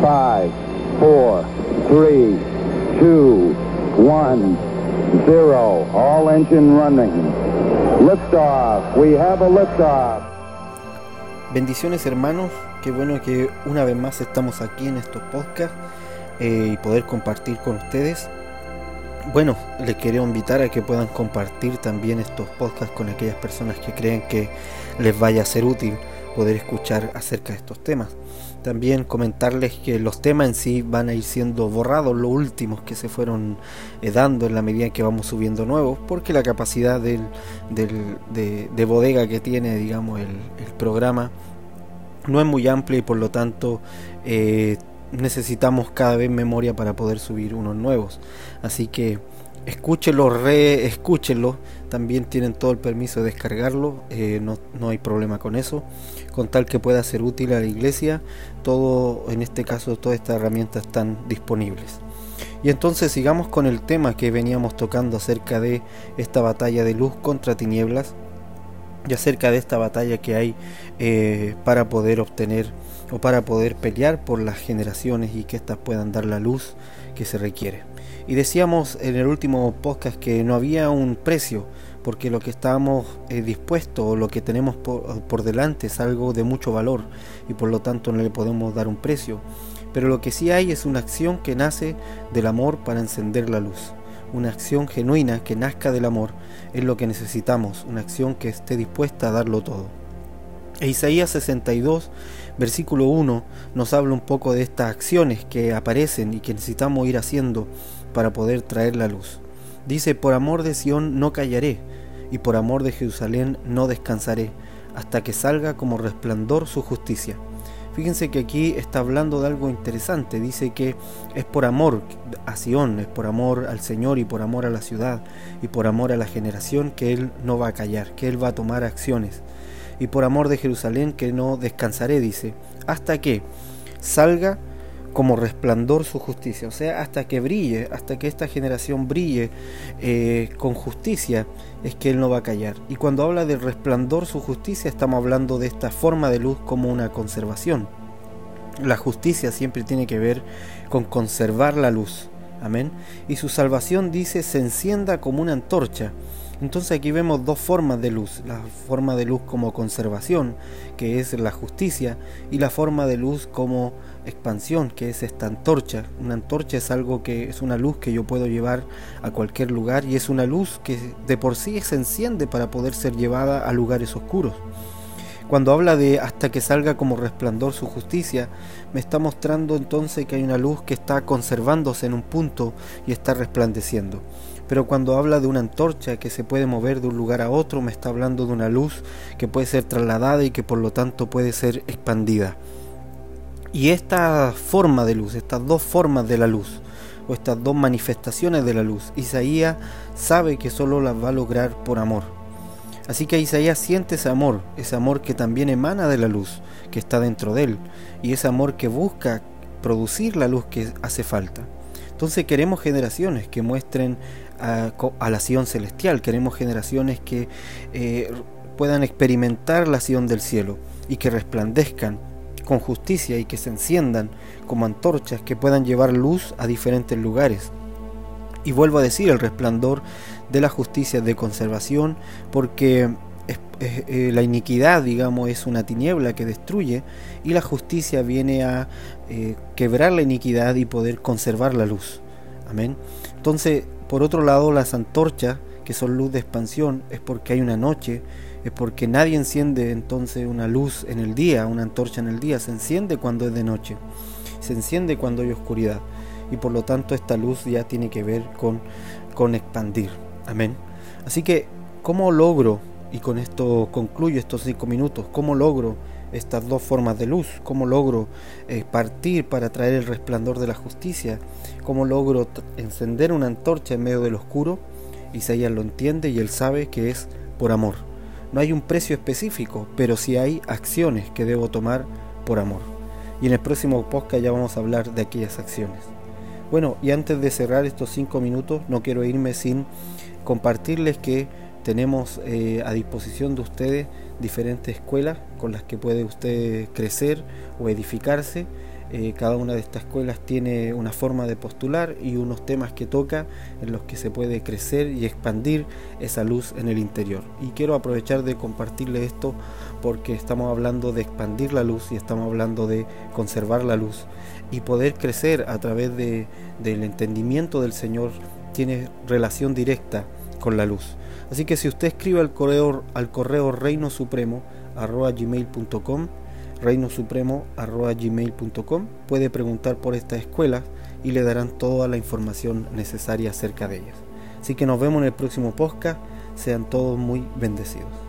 Five, four, three, two, one, zero. All engine running. Liftoff. We have a liftoff. Bendiciones hermanos, qué bueno que una vez más estamos aquí en estos podcasts eh, y poder compartir con ustedes. Bueno, les quería invitar a que puedan compartir también estos podcasts con aquellas personas que creen que les vaya a ser útil poder escuchar acerca de estos temas. También comentarles que los temas en sí van a ir siendo borrados, los últimos que se fueron eh, dando en la medida en que vamos subiendo nuevos, porque la capacidad del, de, bodega que tiene, digamos, el, programa no es muy amplia y por lo tanto eh, necesitamos cada vez memoria para poder subir unos nuevos. Así que escúchenlo, reescúchenlo. También tienen todo el permiso de descargarlo, eh, no, no, hay problema con eso. Con tal que pueda ser útil a la iglesia, todo, en este caso, todas estas herramientas están disponibles. Y entonces sigamos con el tema que veníamos tocando acerca de esta batalla de luz contra tinieblas y acerca de esta batalla que hay eh, para poder obtener o para poder pelear por las generaciones y que éstas puedan dar la luz que se requiere. Y decíamos en el último podcast que no había un precio, porque lo que estábamos eh, dispuestos o lo que tenemos por, delante es algo de mucho valor y por lo tanto no le podemos dar un precio. Pero lo que sí hay es una acción que nace del amor para encender la luz. Una acción genuina que nazca del amor es lo que necesitamos, una acción que esté dispuesta a darlo todo. E Isaías 62, versículo 1, nos habla un poco de estas acciones que aparecen y que necesitamos ir haciendo para poder traer la luz. Dice, por amor de Sión no callaré, y por amor de Jerusalén no descansaré, hasta que salga como resplandor su justicia. Fíjense que aquí está hablando de algo interesante, dice que es por amor a Sión, es por amor al Señor y por amor a la ciudad y por amor a la generación que Él no va a callar, que Él va a tomar acciones. Y por amor de Jerusalén que no descansaré, dice, hasta que salga como resplandor su justicia, o sea, hasta que brille, hasta que esta generación brille eh, con justicia, es que Él no va a callar. Y cuando habla de resplandor su justicia, estamos hablando de esta forma de luz como una conservación. La justicia siempre tiene que ver con conservar la luz. Amén. Y su salvación dice se encienda como una antorcha entonces aquí vemos dos formas de luz, la forma de luz como conservación, que es la justicia, y la forma de luz como expansión, que es esta antorcha. Una antorcha es algo que es una luz que yo puedo llevar a cualquier lugar y es una luz que de por sí se enciende para poder ser llevada a lugares oscuros. Cuando habla de hasta que salga como resplandor su justicia, me está mostrando entonces que hay una luz que está conservándose en un punto y está resplandeciendo. Pero cuando habla de una antorcha que se puede mover de un lugar a otro, me está hablando de una luz que puede ser trasladada y que por lo tanto puede ser expandida. Y esta forma de luz, estas dos formas de la luz, o estas dos manifestaciones de la luz, Isaías sabe que solo las va a lograr por amor. Así que Isaías siente ese amor, ese amor que también emana de la luz, que está dentro de él, y ese amor que busca producir la luz que hace falta. Entonces queremos generaciones que muestren a, la Sion celestial, queremos generaciones que eh, puedan experimentar la Sion del cielo y que resplandezcan con justicia y que se enciendan como antorchas que puedan llevar luz a diferentes lugares. Y vuelvo a decir, el resplandor de la justicia de conservación, porque eh, la iniquidad, digamos, es una tiniebla que destruye y la justicia viene a eh, quebrar la iniquidad y poder conservar la luz. Amén. Entonces, por otro lado, las antorchas, que son luz de expansión, es porque hay una noche, es porque nadie enciende entonces una luz en el día, una antorcha en el día, se enciende cuando es de noche, se enciende cuando hay oscuridad. Y por lo tanto esta luz ya tiene que ver con, con expandir. Amén. Así que, ¿cómo logro, y con esto concluyo estos cinco minutos, cómo logro estas dos formas de luz, cómo logro eh, partir para traer el resplandor de la justicia, cómo logro encender una antorcha en medio del oscuro, Isaías lo entiende y él sabe que es por amor. No hay un precio específico, pero sí hay acciones que debo tomar por amor. Y en el próximo podcast ya vamos a hablar de aquellas acciones. Bueno, y antes de cerrar estos cinco minutos, no quiero irme sin compartirles que tenemos eh, a disposición de ustedes diferentes escuelas con las que puede usted crecer o edificarse Eh, cada una de estas escuelas tiene una forma de postular y unos temas que toca en los que se puede crecer y expandir esa luz en el interior. Y quiero aprovechar de compartirle esto porque estamos hablando de expandir la luz y estamos hablando de conservar la luz y poder crecer a través de, del entendimiento del Señor tiene relación directa con la luz. Así que si usted escribe al correo, al correo reino supremo gmail.com reinosupremo.gmail.com puede preguntar por estas escuelas y le darán toda la información necesaria acerca de ellas. Así que nos vemos en el próximo podcast. Sean todos muy bendecidos.